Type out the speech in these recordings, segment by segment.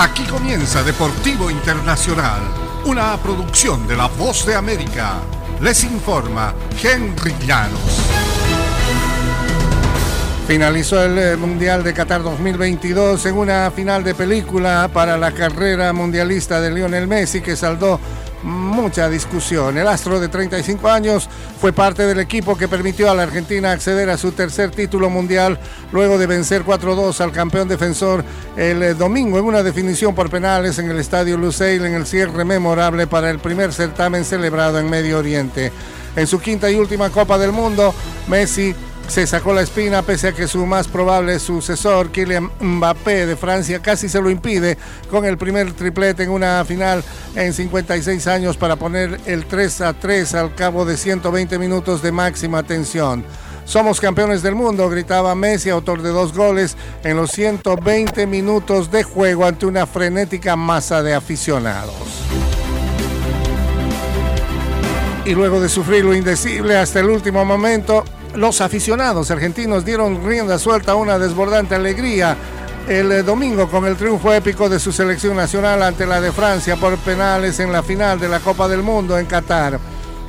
Aquí comienza Deportivo Internacional, una producción de La Voz de América. Les informa Henry Llanos. Finalizó el eh, Mundial de Qatar 2022 en una final de película para la carrera mundialista de Lionel Messi que saldó mucha discusión. El astro de 35 años fue parte del equipo que permitió a la Argentina acceder a su tercer título mundial luego de vencer 4-2 al campeón defensor el eh, domingo en una definición por penales en el estadio Lusail en el cierre memorable para el primer certamen celebrado en Medio Oriente. En su quinta y última Copa del Mundo, Messi se sacó la espina pese a que su más probable sucesor, Kylian Mbappé de Francia, casi se lo impide con el primer triplete en una final en 56 años para poner el 3 a 3 al cabo de 120 minutos de máxima tensión. Somos campeones del mundo, gritaba Messi, autor de dos goles en los 120 minutos de juego ante una frenética masa de aficionados. Y luego de sufrir lo indecible hasta el último momento, los aficionados argentinos dieron rienda suelta a una desbordante alegría el eh, domingo con el triunfo épico de su selección nacional ante la de Francia por penales en la final de la Copa del Mundo en Qatar.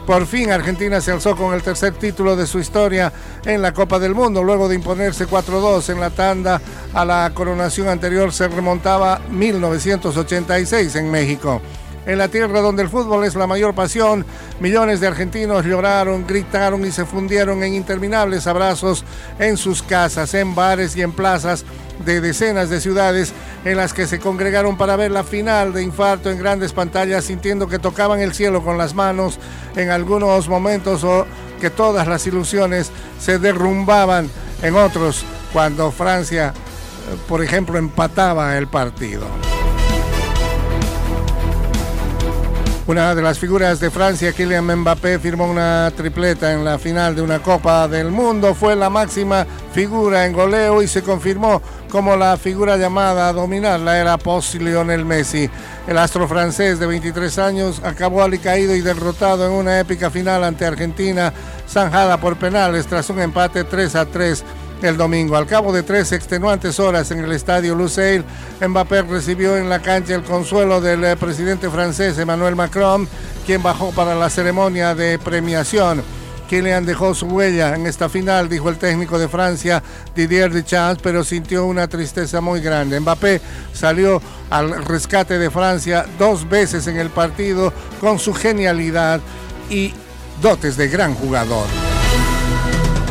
Por fin Argentina se alzó con el tercer título de su historia en la Copa del Mundo, luego de imponerse 4-2 en la tanda a la coronación anterior se remontaba 1986 en México en la tierra donde el fútbol es la mayor pasión. Millones de argentinos lloraron, gritaron y se fundieron en interminables abrazos en sus casas, en bares y en plazas de decenas de ciudades en las que se congregaron para ver la final de infarto en grandes pantallas, sintiendo que tocaban el cielo con las manos en algunos momentos o que todas las ilusiones se derrumbaban en otros cuando Francia, eh, por ejemplo, empataba el partido. Una de las figuras de Francia, Kylian Mbappé, firmó una tripleta en la final de una Copa del Mundo. Fue la máxima figura en goleo y se confirmó como la figura llamada a dominar la era post-Lionel Messi. El astro francés de 23 años acabó alicaído y derrotado en una épica final ante Argentina, zanjada por penales tras un empate 3 a 3 el domingo. Al cabo de tres extenuantes horas en el estadio Lusail, Mbappé recibió en la cancha el consuelo del eh, presidente francés Emmanuel Macron, quien bajó para la ceremonia de premiación. Kylian dejó su huella en esta final, dijo el técnico de Francia Didier Deschamps, pero sintió una tristeza muy grande. Mbappé salió al rescate de Francia dos veces en el partido con su genialidad y dotes de gran jugador.